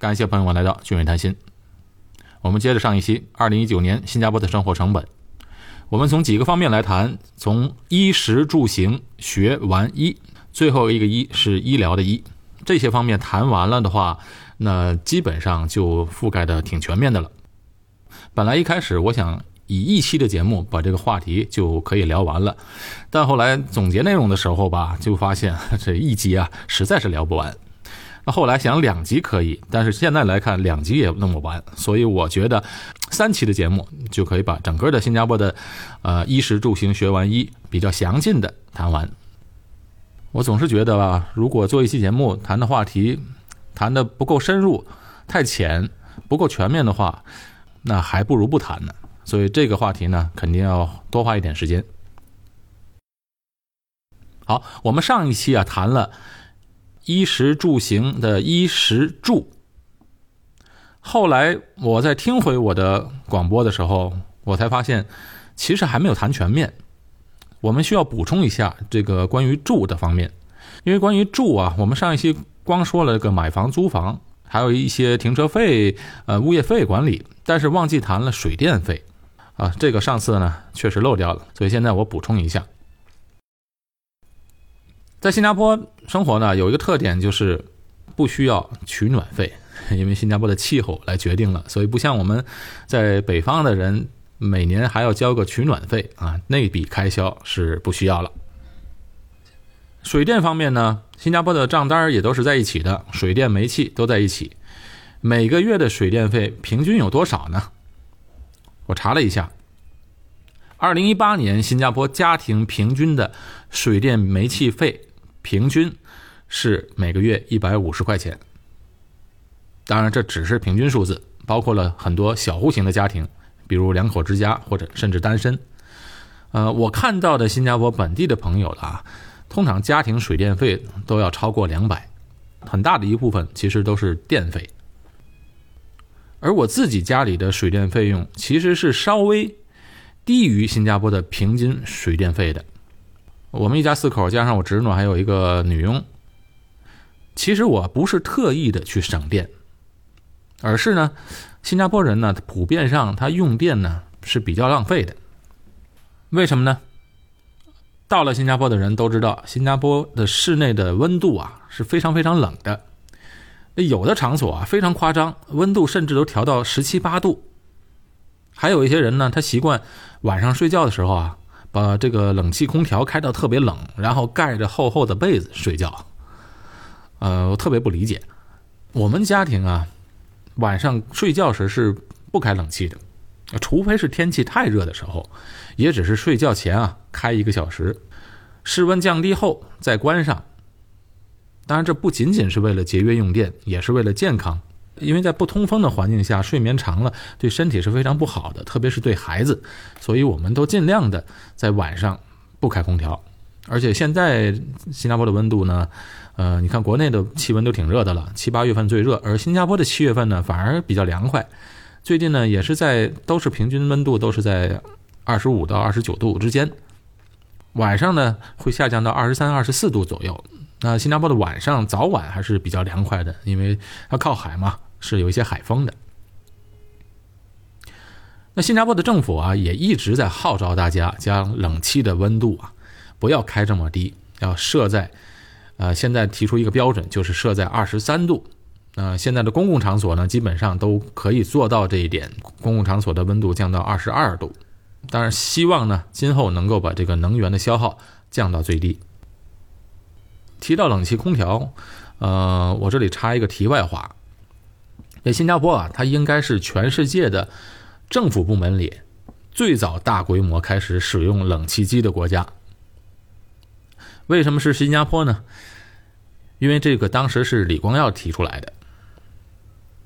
感谢朋友们来到俊伟谈心。我们接着上一期，二零一九年新加坡的生活成本，我们从几个方面来谈，从衣食住行、学玩医，最后一个医是医疗的医，这些方面谈完了的话，那基本上就覆盖的挺全面的了。本来一开始我想。以一期的节目把这个话题就可以聊完了，但后来总结内容的时候吧，就发现这一集啊实在是聊不完。那后来想两集可以，但是现在来看两集也弄不完，所以我觉得三期的节目就可以把整个的新加坡的呃衣食住行学完一比较详尽的谈完。我总是觉得吧，如果做一期节目谈的话题谈的不够深入、太浅、不够全面的话，那还不如不谈呢。所以这个话题呢，肯定要多花一点时间。好，我们上一期啊谈了衣食住行的衣食住，后来我在听回我的广播的时候，我才发现其实还没有谈全面。我们需要补充一下这个关于住的方面，因为关于住啊，我们上一期光说了个买房、租房，还有一些停车费、呃物业费管理，但是忘记谈了水电费。啊，这个上次呢确实漏掉了，所以现在我补充一下，在新加坡生活呢有一个特点就是不需要取暖费，因为新加坡的气候来决定了，所以不像我们在北方的人每年还要交个取暖费啊，那笔开销是不需要了。水电方面呢，新加坡的账单也都是在一起的，水电煤气都在一起，每个月的水电费平均有多少呢？我查了一下，二零一八年新加坡家庭平均的水电煤气费平均是每个月一百五十块钱。当然，这只是平均数字，包括了很多小户型的家庭，比如两口之家或者甚至单身。呃，我看到的新加坡本地的朋友啊，通常家庭水电费都要超过两百，很大的一部分其实都是电费。而我自己家里的水电费用其实是稍微低于新加坡的平均水电费的。我们一家四口加上我侄女还有一个女佣，其实我不是特意的去省电，而是呢，新加坡人呢普遍上他用电呢是比较浪费的。为什么呢？到了新加坡的人都知道，新加坡的室内的温度啊是非常非常冷的。有的场所啊非常夸张，温度甚至都调到十七八度。还有一些人呢，他习惯晚上睡觉的时候啊，把这个冷气空调开到特别冷，然后盖着厚厚的被子睡觉。呃，我特别不理解。我们家庭啊，晚上睡觉时是不开冷气的，除非是天气太热的时候，也只是睡觉前啊开一个小时，室温降低后再关上。当然，这不仅仅是为了节约用电，也是为了健康。因为在不通风的环境下，睡眠长了对身体是非常不好的，特别是对孩子。所以，我们都尽量的在晚上不开空调。而且，现在新加坡的温度呢，呃，你看国内的气温都挺热的了，七八月份最热，而新加坡的七月份呢反而比较凉快。最近呢，也是在都是平均温度都是在二十五到二十九度之间，晚上呢会下降到二十三、二十四度左右。那新加坡的晚上早晚还是比较凉快的，因为它靠海嘛，是有一些海风的。那新加坡的政府啊，也一直在号召大家将冷气的温度啊，不要开这么低，要设在，呃，现在提出一个标准，就是设在二十三度。呃，现在的公共场所呢，基本上都可以做到这一点，公共场所的温度降到二十二度。当然，希望呢，今后能够把这个能源的消耗降到最低。提到冷气空调，呃，我这里插一个题外话。在新加坡啊，它应该是全世界的政府部门里最早大规模开始使用冷气机的国家。为什么是新加坡呢？因为这个当时是李光耀提出来的。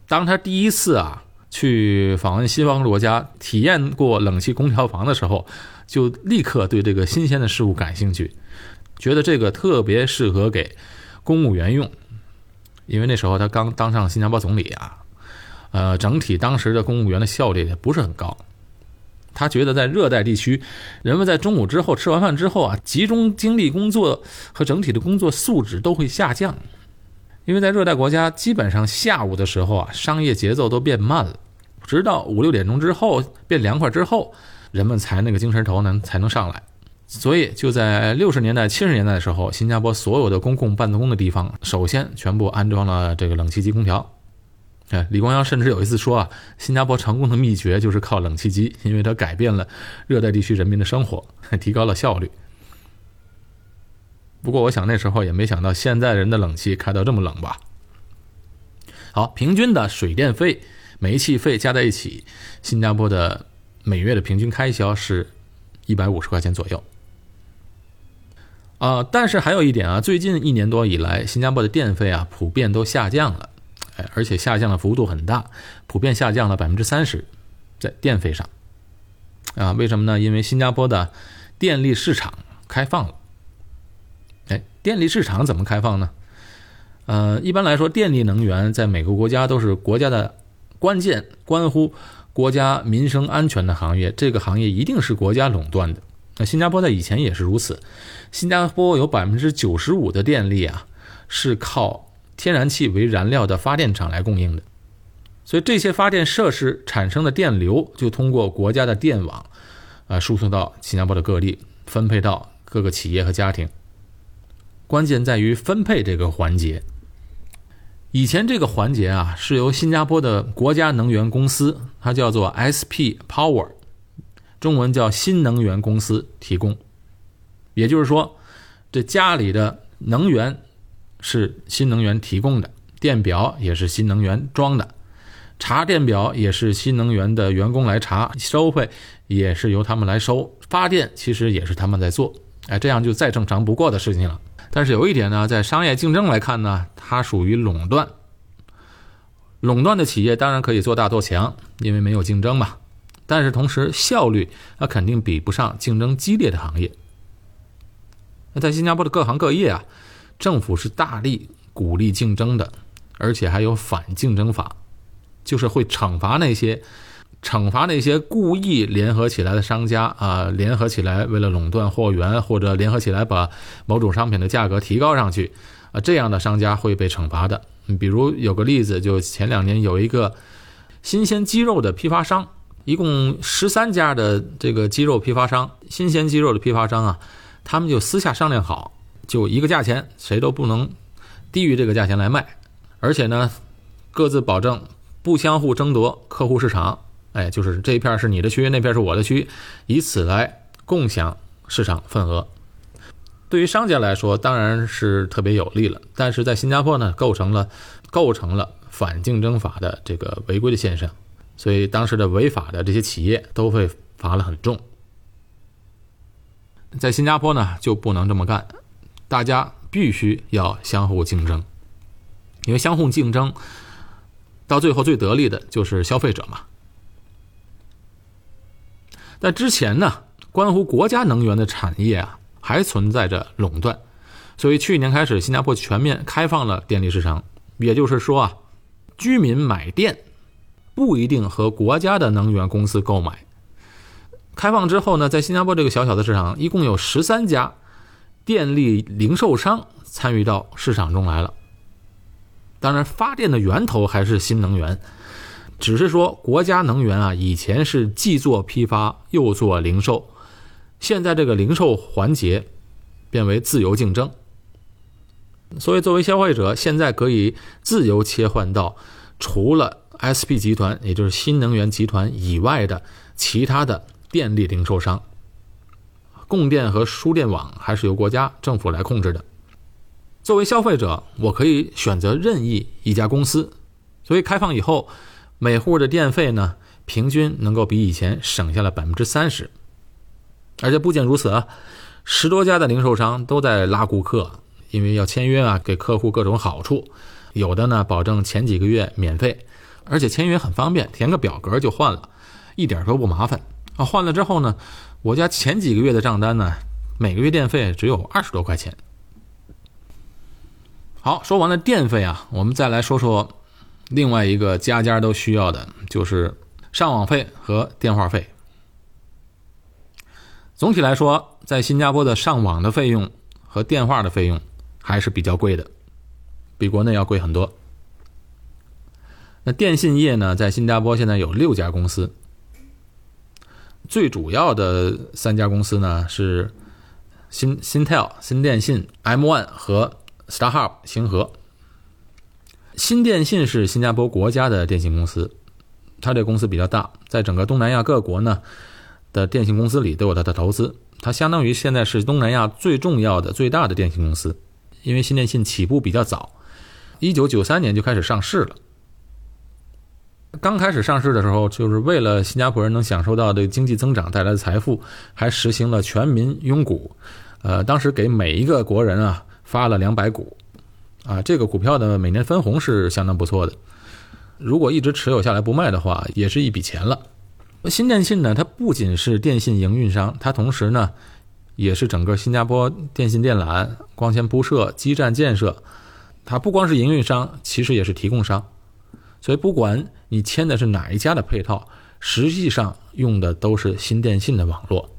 当他第一次啊去访问西方国家，体验过冷气空调房的时候，就立刻对这个新鲜的事物感兴趣。觉得这个特别适合给公务员用，因为那时候他刚当上新加坡总理啊，呃，整体当时的公务员的效率也不是很高。他觉得在热带地区，人们在中午之后吃完饭之后啊，集中精力工作和整体的工作素质都会下降。因为在热带国家，基本上下午的时候啊，商业节奏都变慢了，直到五六点钟之后变凉快之后，人们才那个精神头能才能上来。所以就在六十年代、七十年代的时候，新加坡所有的公共办公的地方，首先全部安装了这个冷气机空调。哎，李光耀甚至有一次说啊，新加坡成功的秘诀就是靠冷气机，因为它改变了热带地区人民的生活，提高了效率。不过我想那时候也没想到现在人的冷气开到这么冷吧。好，平均的水电费、煤气费加在一起，新加坡的每月的平均开销是一百五十块钱左右。啊，但是还有一点啊，最近一年多以来，新加坡的电费啊普遍都下降了，哎，而且下降的幅度很大，普遍下降了百分之三十，在电费上。啊，为什么呢？因为新加坡的电力市场开放了。哎，电力市场怎么开放呢？呃，一般来说，电力能源在每个国家都是国家的关键、关乎国家民生安全的行业，这个行业一定是国家垄断的。那新加坡在以前也是如此，新加坡有百分之九十五的电力啊是靠天然气为燃料的发电厂来供应的，所以这些发电设施产生的电流就通过国家的电网啊输送到新加坡的各地，分配到各个企业和家庭。关键在于分配这个环节。以前这个环节啊是由新加坡的国家能源公司，它叫做 SP Power。中文叫新能源公司提供，也就是说，这家里的能源是新能源提供的，电表也是新能源装的，查电表也是新能源的员工来查，收费也是由他们来收，发电其实也是他们在做，哎，这样就再正常不过的事情了。但是有一点呢，在商业竞争来看呢，它属于垄断，垄断的企业当然可以做大做强，因为没有竞争嘛。但是同时，效率那肯定比不上竞争激烈的行业。那在新加坡的各行各业啊，政府是大力鼓励竞争的，而且还有反竞争法，就是会惩罚那些惩罚那些故意联合起来的商家啊，联合起来为了垄断货源，或者联合起来把某种商品的价格提高上去啊，这样的商家会被惩罚的。比如有个例子，就前两年有一个新鲜鸡肉的批发商。一共十三家的这个鸡肉批发商，新鲜鸡肉的批发商啊，他们就私下商量好，就一个价钱，谁都不能低于这个价钱来卖，而且呢，各自保证不相互争夺客户市场，哎，就是这一片是你的区，那片是我的区，以此来共享市场份额。对于商家来说，当然是特别有利了，但是在新加坡呢，构成了构成了反竞争法的这个违规的现象。所以当时的违法的这些企业都会罚了很重。在新加坡呢就不能这么干，大家必须要相互竞争，因为相互竞争到最后最得利的就是消费者嘛。在之前呢，关乎国家能源的产业啊还存在着垄断，所以去年开始新加坡全面开放了电力市场，也就是说啊，居民买电。不一定和国家的能源公司购买。开放之后呢，在新加坡这个小小的市场，一共有十三家电力零售商参与到市场中来了。当然，发电的源头还是新能源，只是说国家能源啊，以前是既做批发又做零售，现在这个零售环节变为自由竞争，所以作为消费者，现在可以自由切换到除了。SP 集团，也就是新能源集团以外的其他的电力零售商，供电和输电网还是由国家政府来控制的。作为消费者，我可以选择任意一家公司。所以开放以后，每户的电费呢，平均能够比以前省下了百分之三十。而且不仅如此啊，十多家的零售商都在拉顾客，因为要签约啊，给客户各种好处。有的呢，保证前几个月免费。而且签约很方便，填个表格就换了，一点都不麻烦啊！换了之后呢，我家前几个月的账单呢，每个月电费只有二十多块钱。好，说完了电费啊，我们再来说说另外一个家家都需要的，就是上网费和电话费。总体来说，在新加坡的上网的费用和电话的费用还是比较贵的。比国内要贵很多。那电信业呢，在新加坡现在有六家公司，最主要的三家公司呢是新新 tel 新电信、M1 和 StarHub 星河。新电信是新加坡国家的电信公司，它这公司比较大，在整个东南亚各国呢的电信公司里都有它的投资，它相当于现在是东南亚最重要的、最大的电信公司。因为新电信起步比较早，一九九三年就开始上市了。刚开始上市的时候，就是为了新加坡人能享受到这个经济增长带来的财富，还实行了全民拥股。呃，当时给每一个国人啊发了两百股，啊，这个股票的每年分红是相当不错的。如果一直持有下来不卖的话，也是一笔钱了。新电信呢，它不仅是电信营运商，它同时呢，也是整个新加坡电信电缆、光纤铺设、基站建设，它不光是营运商，其实也是提供商。所以，不管你签的是哪一家的配套，实际上用的都是新电信的网络。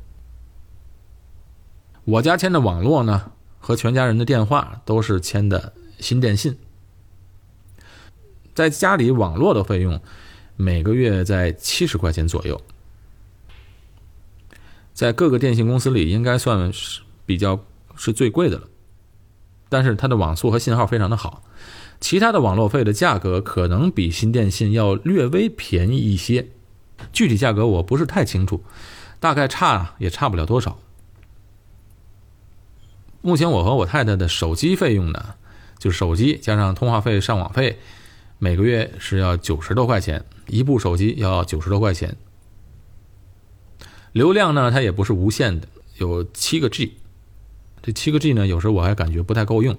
我家签的网络呢，和全家人的电话都是签的新电信。在家里网络的费用，每个月在七十块钱左右，在各个电信公司里应该算是比较是最贵的了。但是它的网速和信号非常的好。其他的网络费的价格可能比新电信要略微便宜一些，具体价格我不是太清楚，大概差也差不了多少。目前我和我太太的手机费用呢，就是手机加上通话费、上网费，每个月是要九十多块钱，一部手机要九十多块钱。流量呢，它也不是无限的，有七个 G，这七个 G 呢，有时候我还感觉不太够用。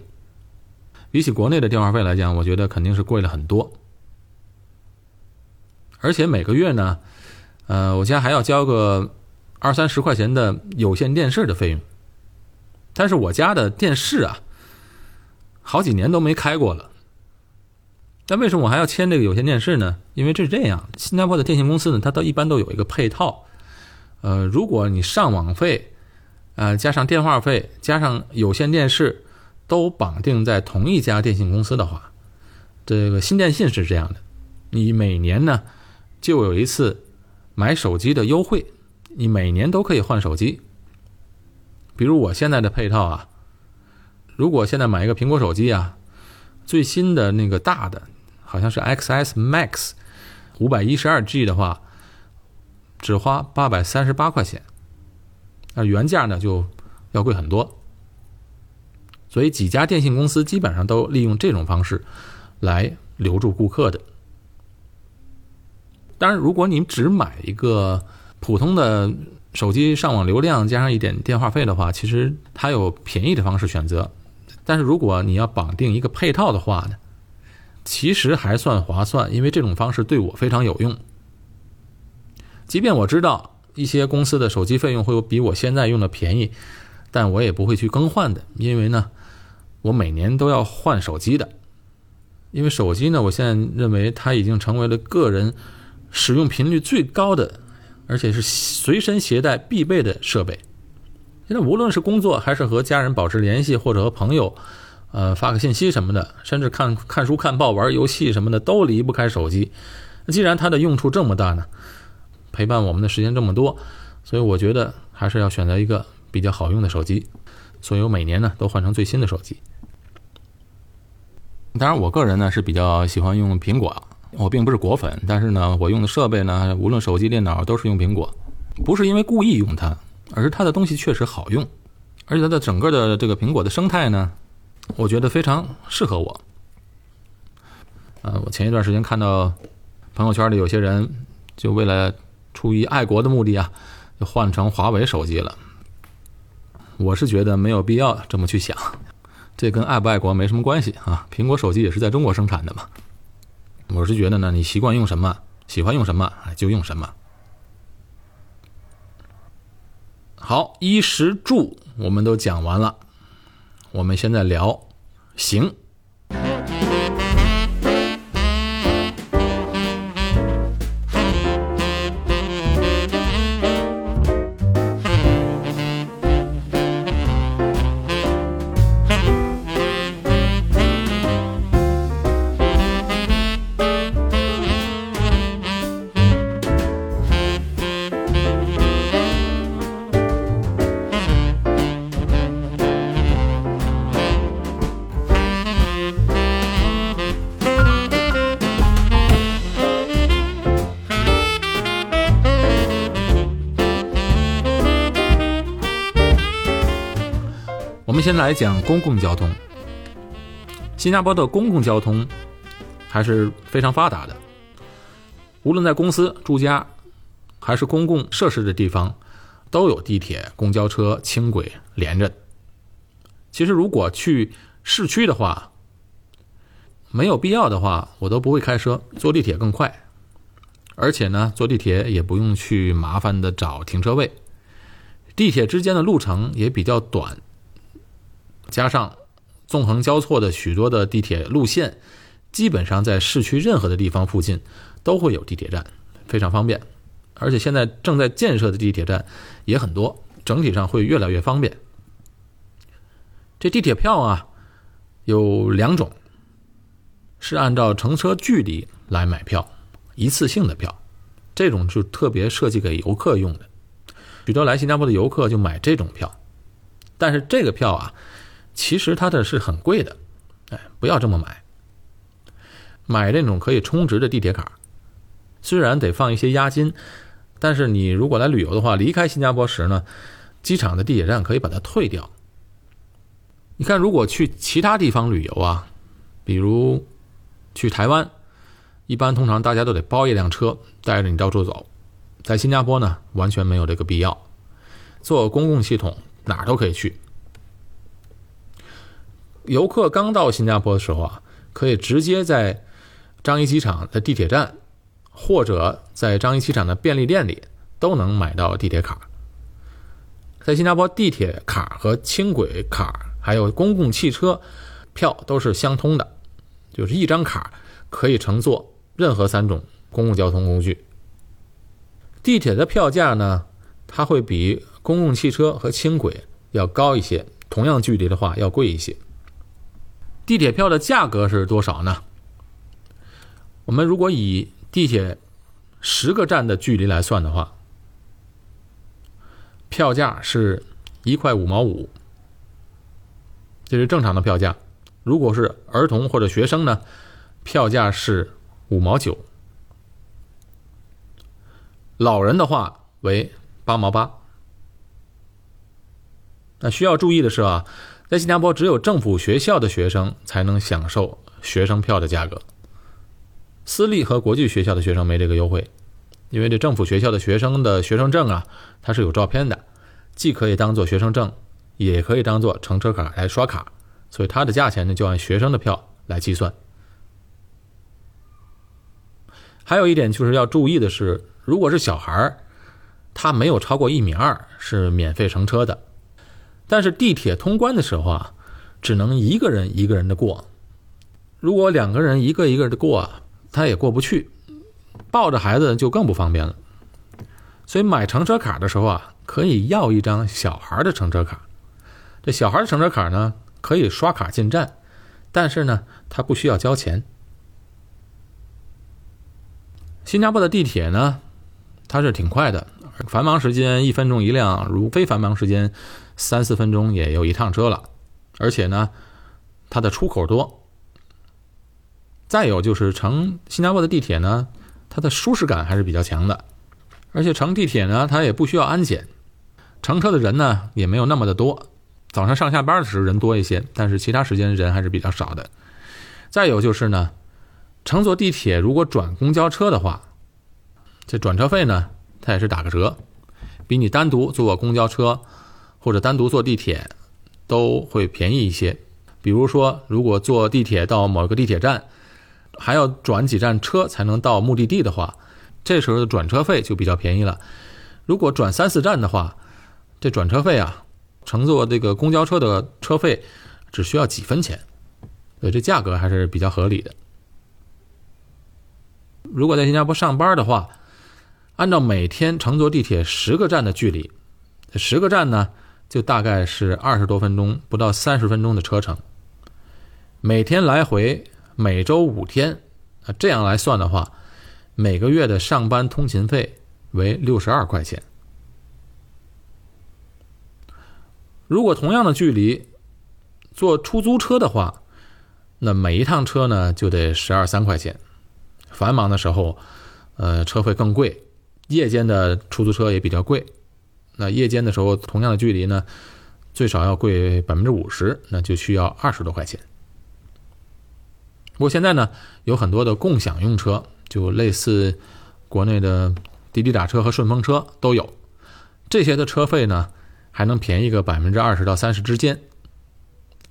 比起国内的电话费来讲，我觉得肯定是贵了很多。而且每个月呢，呃，我家还要交个二三十块钱的有线电视的费用。但是我家的电视啊，好几年都没开过了。但为什么我还要签这个有线电视呢？因为这是这样，新加坡的电信公司呢，它都一般都有一个配套。呃，如果你上网费，呃，加上电话费，加上有线电视。都绑定在同一家电信公司的话，这个新电信是这样的：你每年呢就有一次买手机的优惠，你每年都可以换手机。比如我现在的配套啊，如果现在买一个苹果手机啊，最新的那个大的好像是 XS Max 五百一十二 G 的话，只花八百三十八块钱，那原价呢就要贵很多。所以几家电信公司基本上都利用这种方式来留住顾客的。当然，如果你只买一个普通的手机上网流量加上一点电话费的话，其实它有便宜的方式选择。但是如果你要绑定一个配套的话呢，其实还算划算，因为这种方式对我非常有用。即便我知道一些公司的手机费用会比我现在用的便宜，但我也不会去更换的，因为呢。我每年都要换手机的，因为手机呢，我现在认为它已经成为了个人使用频率最高的，而且是随身携带必备的设备。现在无论是工作还是和家人保持联系，或者和朋友，呃，发个信息什么的，甚至看看书、看报、玩游戏什么的，都离不开手机。既然它的用处这么大呢，陪伴我们的时间这么多，所以我觉得还是要选择一个比较好用的手机。所以我每年呢都换成最新的手机。当然，我个人呢是比较喜欢用苹果，我并不是果粉，但是呢，我用的设备呢，无论手机、电脑都是用苹果，不是因为故意用它，而是它的东西确实好用，而且它的整个的这个苹果的生态呢，我觉得非常适合我。呃，我前一段时间看到朋友圈里有些人就为了出于爱国的目的啊，就换成华为手机了。我是觉得没有必要这么去想。这跟爱不爱国没什么关系啊！苹果手机也是在中国生产的嘛。我是觉得呢，你习惯用什么，喜欢用什么，就用什么。好，衣食住我们都讲完了，我们现在聊行。我们先来讲公共交通。新加坡的公共交通还是非常发达的，无论在公司、住家，还是公共设施的地方，都有地铁、公交车、轻轨连着。其实，如果去市区的话，没有必要的话，我都不会开车，坐地铁更快。而且呢，坐地铁也不用去麻烦的找停车位，地铁之间的路程也比较短，加上纵横交错的许多的地铁路线，基本上在市区任何的地方附近都会有地铁站，非常方便。而且现在正在建设的地铁站也很多，整体上会越来越方便。这地铁票啊，有两种，是按照乘车距离来买票。一次性的票，这种就特别设计给游客用的，许多来新加坡的游客就买这种票。但是这个票啊，其实它的是很贵的，哎，不要这么买。买这种可以充值的地铁卡，虽然得放一些押金，但是你如果来旅游的话，离开新加坡时呢，机场的地铁站可以把它退掉。你看，如果去其他地方旅游啊，比如去台湾。一般通常大家都得包一辆车带着你到处走，在新加坡呢完全没有这个必要，坐公共系统哪儿都可以去。游客刚到新加坡的时候啊，可以直接在樟宜机场的地铁站，或者在樟宜机场的便利店里都能买到地铁卡。在新加坡，地铁卡和轻轨卡还有公共汽车票都是相通的，就是一张卡可以乘坐。任何三种公共交通工具，地铁的票价呢，它会比公共汽车和轻轨要高一些，同样距离的话要贵一些。地铁票的价格是多少呢？我们如果以地铁十个站的距离来算的话，票价是一块五毛五，这是正常的票价。如果是儿童或者学生呢，票价是。五毛九，老人的话为八毛八。那需要注意的是啊，在新加坡只有政府学校的学生才能享受学生票的价格，私立和国际学校的学生没这个优惠，因为这政府学校的学生的学生证啊，它是有照片的，既可以当做学生证，也可以当做乘车卡来刷卡，所以它的价钱呢就按学生的票来计算。还有一点就是要注意的是，如果是小孩儿，他没有超过一米二是免费乘车的。但是地铁通关的时候啊，只能一个人一个人的过。如果两个人一个一个的过啊，他也过不去，抱着孩子就更不方便了。所以买乘车卡的时候啊，可以要一张小孩的乘车卡。这小孩的乘车卡呢，可以刷卡进站，但是呢，他不需要交钱。新加坡的地铁呢，它是挺快的，繁忙时间一分钟一辆，如非繁忙时间三四分钟也有一趟车了。而且呢，它的出口多。再有就是乘新加坡的地铁呢，它的舒适感还是比较强的。而且乘地铁呢，它也不需要安检，乘车的人呢也没有那么的多。早上上下班的时候人多一些，但是其他时间人还是比较少的。再有就是呢。乘坐地铁如果转公交车的话，这转车费呢，它也是打个折，比你单独坐公交车或者单独坐地铁都会便宜一些。比如说，如果坐地铁到某个地铁站，还要转几站车才能到目的地的话，这时候的转车费就比较便宜了。如果转三四站的话，这转车费啊，乘坐这个公交车的车费只需要几分钱，所以这价格还是比较合理的。如果在新加坡上班的话，按照每天乘坐地铁十个站的距离，十个站呢，就大概是二十多分钟，不到三十分钟的车程。每天来回，每周五天，啊，这样来算的话，每个月的上班通勤费为六十二块钱。如果同样的距离坐出租车的话，那每一趟车呢就得十二三块钱。繁忙的时候，呃，车费更贵；夜间的出租车也比较贵。那夜间的时候，同样的距离呢，最少要贵百分之五十，那就需要二十多块钱。不过现在呢，有很多的共享用车，就类似国内的滴滴打车和顺风车都有，这些的车费呢还能便宜个百分之二十到三十之间。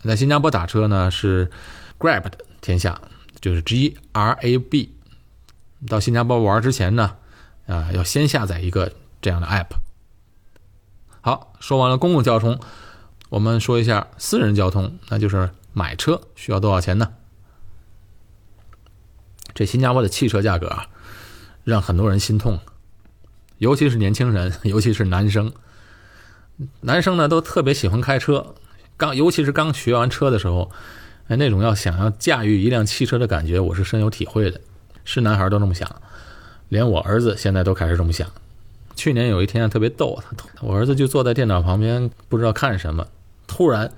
在新加坡打车呢是 Grab 的天下，就是 G R A B。到新加坡玩之前呢，啊，要先下载一个这样的 app。好，说完了公共交通，我们说一下私人交通，那就是买车需要多少钱呢？这新加坡的汽车价格啊，让很多人心痛，尤其是年轻人，尤其是男生。男生呢都特别喜欢开车，刚尤其是刚学完车的时候，哎，那种要想要驾驭一辆汽车的感觉，我是深有体会的。是男孩都那么想，连我儿子现在都开始这么想。去年有一天特别逗，我儿子就坐在电脑旁边，不知道看什么，突然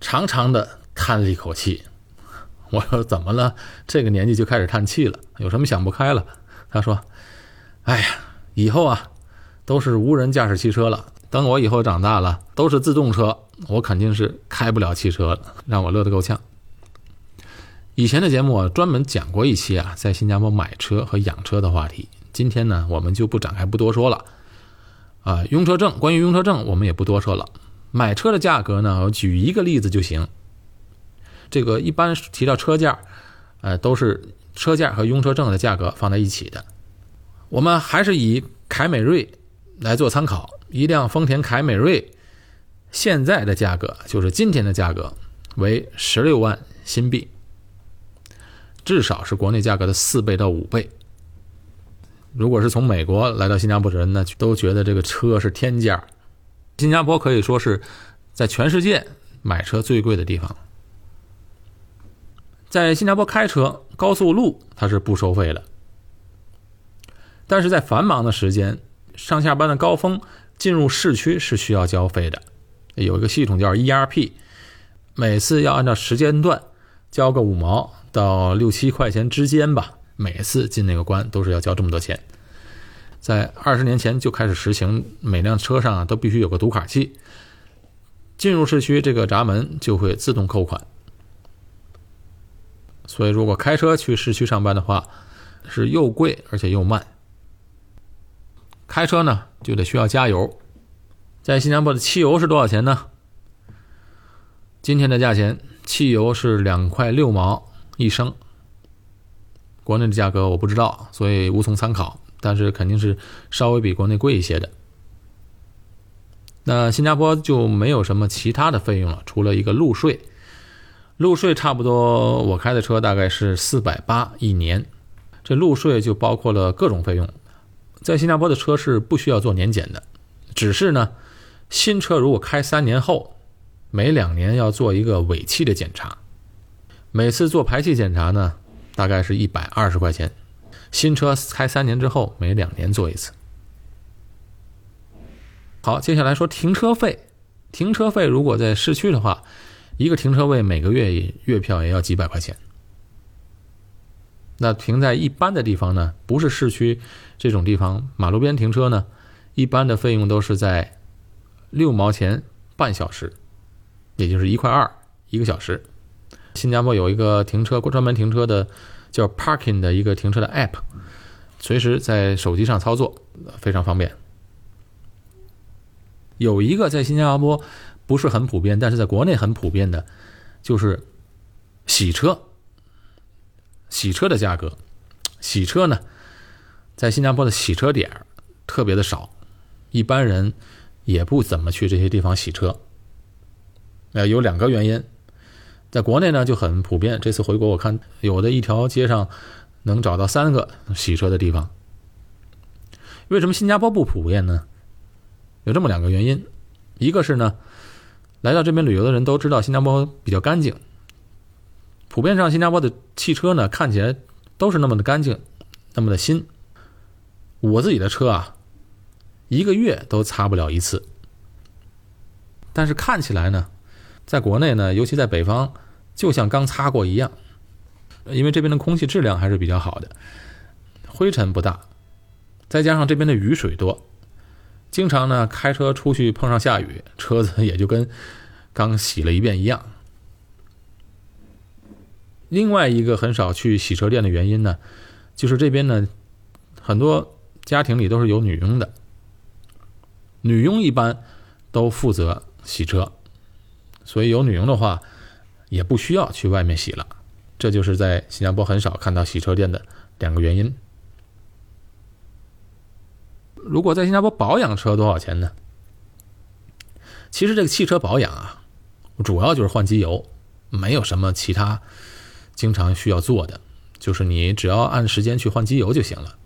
长长的叹了一口气。我说怎么了？这个年纪就开始叹气了，有什么想不开了？他说：“哎呀，以后啊都是无人驾驶汽车了。等我以后长大了，都是自动车，我肯定是开不了汽车了。”让我乐得够呛。以前的节目啊，专门讲过一期啊，在新加坡买车和养车的话题。今天呢，我们就不展开，不多说了。啊，用车证，关于用车证，我们也不多说了。买车的价格呢，我举一个例子就行。这个一般提到车价，呃，都是车价和用车证的价格放在一起的。我们还是以凯美瑞来做参考，一辆丰田凯美瑞现在的价格，就是今天的价格为十六万新币。至少是国内价格的四倍到五倍。如果是从美国来到新加坡的人呢，都觉得这个车是天价。新加坡可以说是在全世界买车最贵的地方。在新加坡开车，高速路它是不收费的，但是在繁忙的时间、上下班的高峰，进入市区是需要交费的。有一个系统叫 ERP，每次要按照时间段交个五毛。到六七块钱之间吧，每次进那个关都是要交这么多钱。在二十年前就开始实行，每辆车上啊都必须有个读卡器。进入市区，这个闸门就会自动扣款。所以，如果开车去市区上班的话，是又贵而且又慢。开车呢就得需要加油。在新加坡的汽油是多少钱呢？今天的价钱，汽油是两块六毛。一升，国内的价格我不知道，所以无从参考。但是肯定是稍微比国内贵一些的。那新加坡就没有什么其他的费用了，除了一个路税。路税差不多，我开的车大概是四百八一年。这路税就包括了各种费用。在新加坡的车是不需要做年检的，只是呢，新车如果开三年后，每两年要做一个尾气的检查。每次做排气检查呢，大概是一百二十块钱。新车开三年之后，每两年做一次。好，接下来说停车费。停车费如果在市区的话，一个停车位每个月月票也要几百块钱。那停在一般的地方呢，不是市区这种地方，马路边停车呢，一般的费用都是在六毛钱半小时，也就是一块二一个小时。新加坡有一个停车专门停车的叫 Parking 的一个停车的 App，随时在手机上操作，非常方便。有一个在新加坡不是很普遍，但是在国内很普遍的，就是洗车。洗车的价格，洗车呢，在新加坡的洗车点特别的少，一般人也不怎么去这些地方洗车。呃，有两个原因。在国内呢就很普遍。这次回国，我看有的一条街上能找到三个洗车的地方。为什么新加坡不普遍呢？有这么两个原因。一个是呢，来到这边旅游的人都知道新加坡比较干净。普遍上，新加坡的汽车呢看起来都是那么的干净，那么的新。我自己的车啊，一个月都擦不了一次。但是看起来呢，在国内呢，尤其在北方。就像刚擦过一样，因为这边的空气质量还是比较好的，灰尘不大，再加上这边的雨水多，经常呢开车出去碰上下雨，车子也就跟刚洗了一遍一样。另外一个很少去洗车店的原因呢，就是这边呢很多家庭里都是有女佣的，女佣一般都负责洗车，所以有女佣的话也不需要去外面洗了。这就是在新加坡很少看到洗车店的两个原因。如果在新加坡保养车多少钱呢？其实这个汽车保养啊，主要就是换机油，没有什么其他经常需要做的，就是你只要按时间去换机油就行了。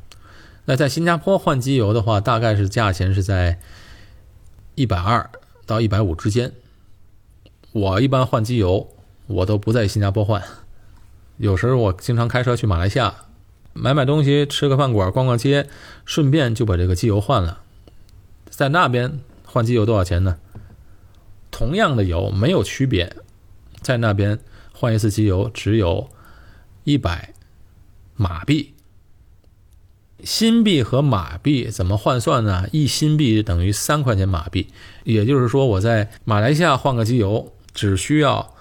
那在新加坡换机油的话，大概是价钱是在一百二到一百五之间。我一般换机油，我都不在新加坡换。有时候我经常开车去马来西亚买买东西，吃个饭馆，逛逛街，顺便就把这个机油换了。在那边换机油多少钱呢？同样的油没有区别，在那边换一次机油只有一百马币。新币和马币怎么换算呢？一新币等于三块钱马币，也就是说我在马来西亚换个机油只需要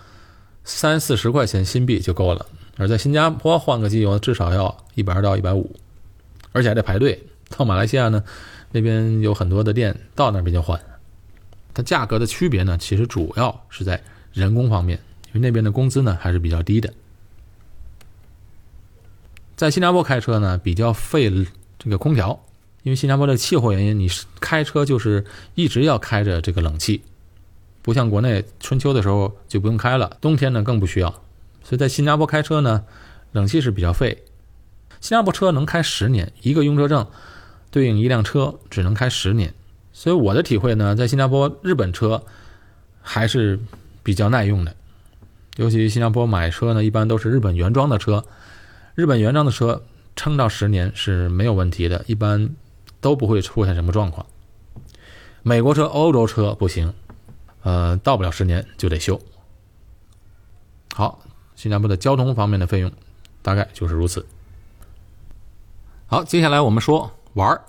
三四十块钱新币就够了。而在新加坡换个机油至少要一百二到一百五，而且还得排队。到马来西亚呢，那边有很多的店，到那边就换。它价格的区别呢，其实主要是在人工方面，因为那边的工资呢还是比较低的。在新加坡开车呢，比较费这个空调，因为新加坡的气候原因，你开车就是一直要开着这个冷气，不像国内春秋的时候就不用开了，冬天呢更不需要。所以在新加坡开车呢，冷气是比较费。新加坡车能开十年，一个用车证对应一辆车只能开十年。所以我的体会呢，在新加坡日本车还是比较耐用的。尤其新加坡买车呢，一般都是日本原装的车，日本原装的车撑到十年是没有问题的，一般都不会出现什么状况。美国车、欧洲车不行，呃，到不了十年就得修。好。新加坡的交通方面的费用，大概就是如此。好，接下来我们说玩儿。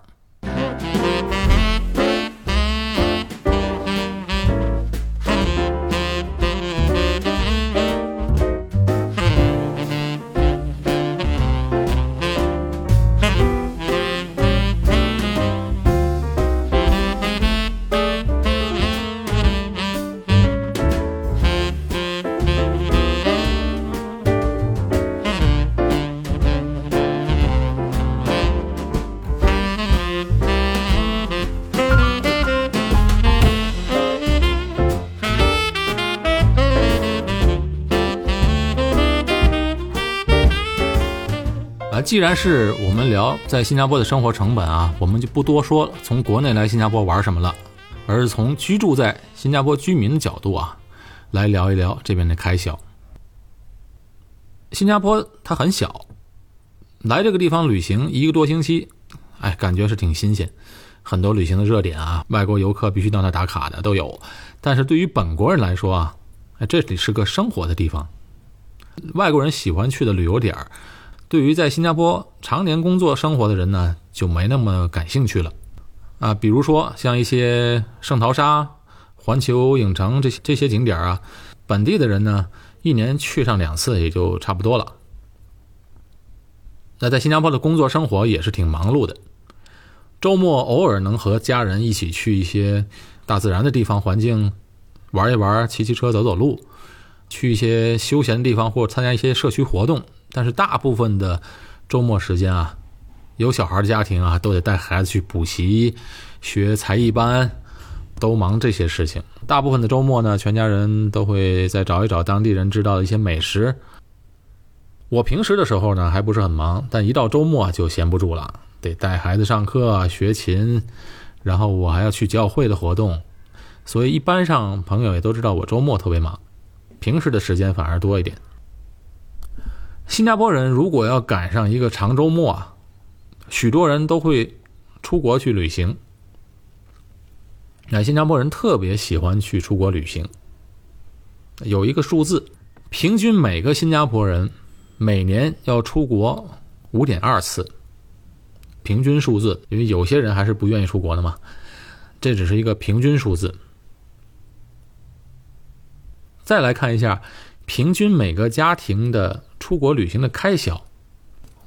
既然是我们聊在新加坡的生活成本啊，我们就不多说从国内来新加坡玩什么了，而是从居住在新加坡居民的角度啊，来聊一聊这边的开销。新加坡它很小，来这个地方旅行一个多星期，哎，感觉是挺新鲜，很多旅行的热点啊，外国游客必须到那打卡的都有。但是对于本国人来说啊，哎，这里是个生活的地方，外国人喜欢去的旅游点儿。对于在新加坡常年工作生活的人呢，就没那么感兴趣了，啊，比如说像一些圣淘沙、环球影城这些这些景点啊，本地的人呢，一年去上两次也就差不多了。那在新加坡的工作生活也是挺忙碌的，周末偶尔能和家人一起去一些大自然的地方环境玩一玩，骑骑车、走走路，去一些休闲的地方或参加一些社区活动。但是大部分的周末时间啊，有小孩的家庭啊，都得带孩子去补习、学才艺班，都忙这些事情。大部分的周末呢，全家人都会再找一找当地人知道的一些美食。我平时的时候呢，还不是很忙，但一到周末就闲不住了，得带孩子上课、学琴，然后我还要去教会的活动，所以一般上朋友也都知道我周末特别忙，平时的时间反而多一点。新加坡人如果要赶上一个长周末啊，许多人都会出国去旅行。那新加坡人特别喜欢去出国旅行。有一个数字，平均每个新加坡人每年要出国五点二次。平均数字，因为有些人还是不愿意出国的嘛。这只是一个平均数字。再来看一下平均每个家庭的出国旅行的开销，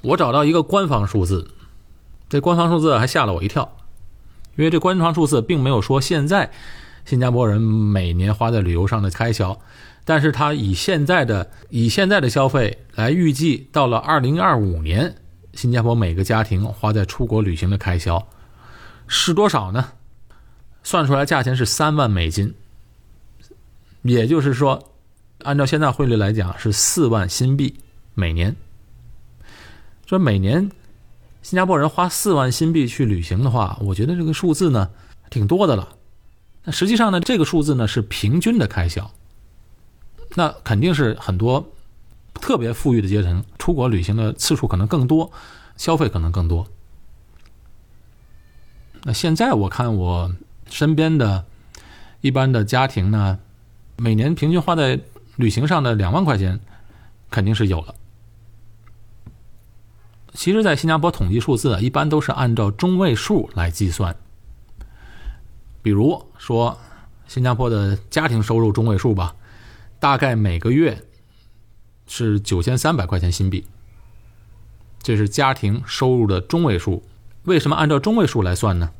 我找到一个官方数字，这官方数字还吓了我一跳，因为这官方数字并没有说现在新加坡人每年花在旅游上的开销，但是他以现在的以现在的消费来预计，到了二零二五年，新加坡每个家庭花在出国旅行的开销是多少呢？算出来价钱是三万美金。也就是说，按照现在汇率来讲是四万新币每年。说每年新加坡人花四万新币去旅行的话，我觉得这个数字呢挺多的了。那实际上呢，这个数字呢是平均的开销。那肯定是很多特别富裕的阶层出国旅行的次数可能更多，消费可能更多。那现在我看我身边的一般的家庭呢。每年平均花在旅行上的两万块钱，肯定是有了。其实，在新加坡统计数字啊，一般都是按照中位数来计算。比如说，新加坡的家庭收入中位数吧，大概每个月是九千三百块钱新币，这是家庭收入的中位数。为什么按照中位数来算呢？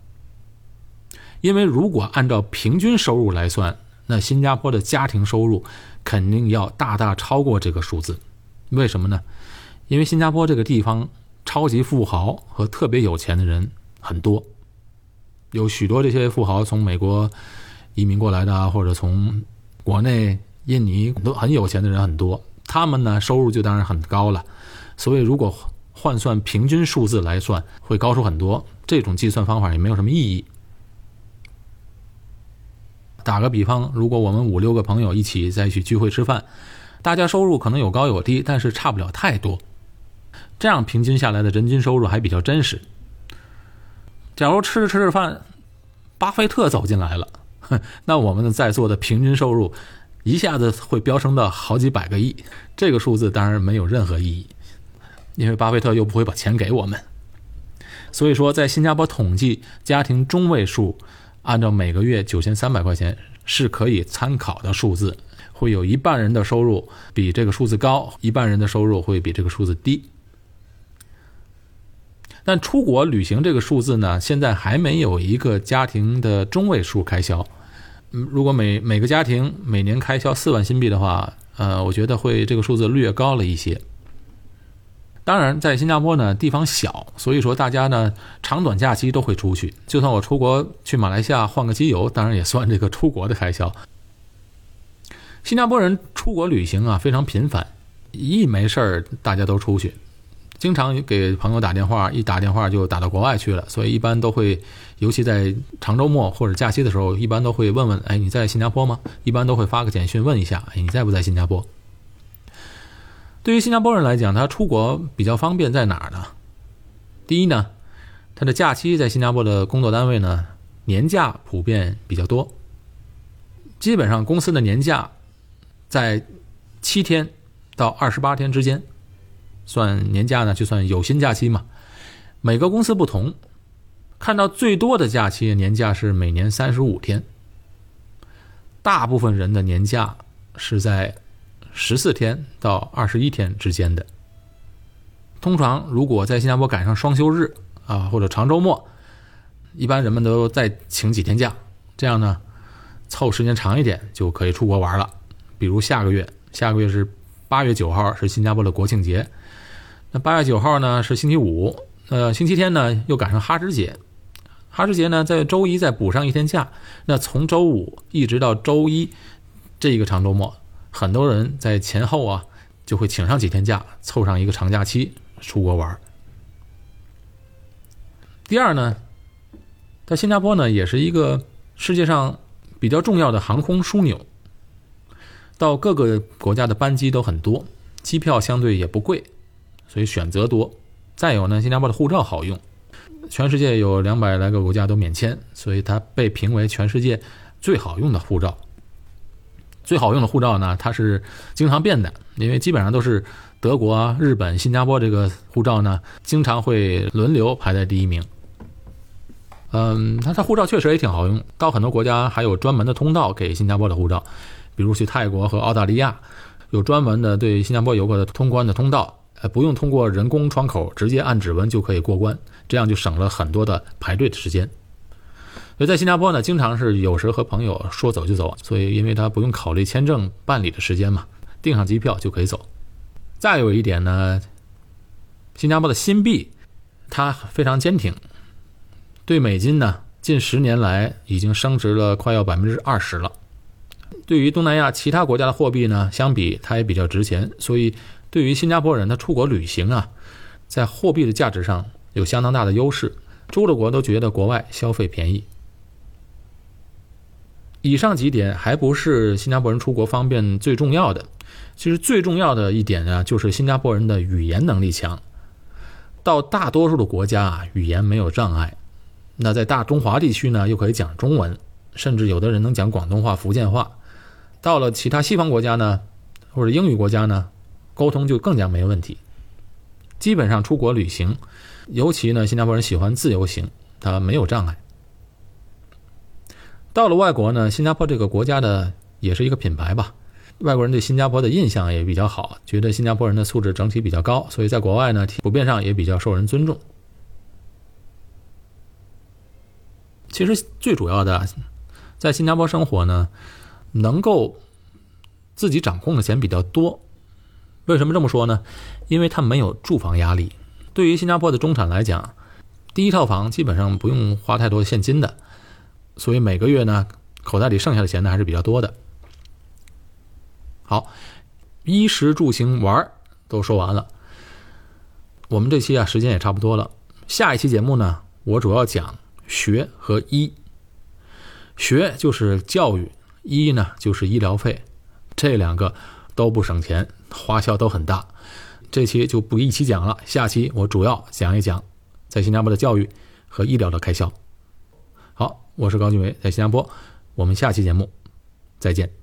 因为如果按照平均收入来算。那新加坡的家庭收入肯定要大大超过这个数字，为什么呢？因为新加坡这个地方超级富豪和特别有钱的人很多，有许多这些富豪从美国移民过来的，或者从国内印尼都很有钱的人很多，他们呢收入就当然很高了，所以如果换算平均数字来算，会高出很多。这种计算方法也没有什么意义。打个比方，如果我们五六个朋友一起在一起聚会吃饭，大家收入可能有高有低，但是差不了太多。这样平均下来的人均收入还比较真实。假如吃着吃着饭，巴菲特走进来了，那我们的在座的平均收入一下子会飙升到好几百个亿。这个数字当然没有任何意义，因为巴菲特又不会把钱给我们。所以说，在新加坡统计家庭中位数。按照每个月九千三百块钱是可以参考的数字，会有一半人的收入比这个数字高，一半人的收入会比这个数字低。但出国旅行这个数字呢，现在还没有一个家庭的中位数开销。嗯，如果每每个家庭每年开销四万新币的话，呃，我觉得会这个数字略高了一些。当然，在新加坡呢，地方小，所以说大家呢长短假期都会出去。就算我出国去马来西亚换个机油，当然也算这个出国的开销。新加坡人出国旅行啊非常频繁，一没事儿大家都出去，经常给朋友打电话，一打电话就打到国外去了。所以一般都会，尤其在长周末或者假期的时候，一般都会问问：哎，你在新加坡吗？一般都会发个简讯问一下：哎，你在不在新加坡？对于新加坡人来讲，他出国比较方便在哪儿呢？第一呢，他的假期在新加坡的工作单位呢，年假普遍比较多。基本上公司的年假在七天到二十八天之间，算年假呢就算有薪假期嘛。每个公司不同，看到最多的假期年假是每年三十五天，大部分人的年假是在。十四天到二十一天之间的，通常如果在新加坡赶上双休日啊或者长周末，一般人们都再请几天假，这样呢，凑时间长一点就可以出国玩了。比如下个月，下个月是八月九号是新加坡的国庆节，那八月九号呢是星期五，呃星期天呢又赶上哈什节，哈什节呢在周一再补上一天假，那从周五一直到周一这一个长周末。很多人在前后啊，就会请上几天假，凑上一个长假期出国玩。第二呢，在新加坡呢，也是一个世界上比较重要的航空枢纽，到各个国家的班机都很多，机票相对也不贵，所以选择多。再有呢，新加坡的护照好用，全世界有两百来个国家都免签，所以它被评为全世界最好用的护照。最好用的护照呢，它是经常变的，因为基本上都是德国、日本、新加坡这个护照呢，经常会轮流排在第一名。嗯，它它护照确实也挺好用，到很多国家还有专门的通道给新加坡的护照，比如去泰国和澳大利亚，有专门的对新加坡游客的通关的通道，呃，不用通过人工窗口，直接按指纹就可以过关，这样就省了很多的排队的时间。所以在新加坡呢，经常是有时和朋友说走就走，所以因为他不用考虑签证办理的时间嘛，订上机票就可以走。再有一点呢，新加坡的新币它非常坚挺。对美金呢，近十年来已经升值了快要百分之二十了。对于东南亚其他国家的货币呢，相比它也比较值钱，所以对于新加坡人他出国旅行啊，在货币的价值上有相当大的优势。出了国都觉得国外消费便宜。以上几点还不是新加坡人出国方便最重要的，其实最重要的一点呢，就是新加坡人的语言能力强。到大多数的国家啊，语言没有障碍。那在大中华地区呢，又可以讲中文，甚至有的人能讲广东话、福建话。到了其他西方国家呢，或者英语国家呢，沟通就更加没问题。基本上出国旅行，尤其呢，新加坡人喜欢自由行，他没有障碍。到了外国呢，新加坡这个国家的也是一个品牌吧，外国人对新加坡的印象也比较好，觉得新加坡人的素质整体比较高，所以在国外呢，普遍上也比较受人尊重。其实最主要的，在新加坡生活呢，能够自己掌控的钱比较多。为什么这么说呢？因为他没有住房压力。对于新加坡的中产来讲，第一套房基本上不用花太多现金的，所以每个月呢，口袋里剩下的钱呢还是比较多的。好，衣食住行玩都说完了，我们这期啊时间也差不多了。下一期节目呢，我主要讲。学和医，学就是教育，医呢就是医疗费，这两个都不省钱，花销都很大。这期就不一起讲了，下期我主要讲一讲在新加坡的教育和医疗的开销。我是高俊伟，在新加坡，我们下期节目再见。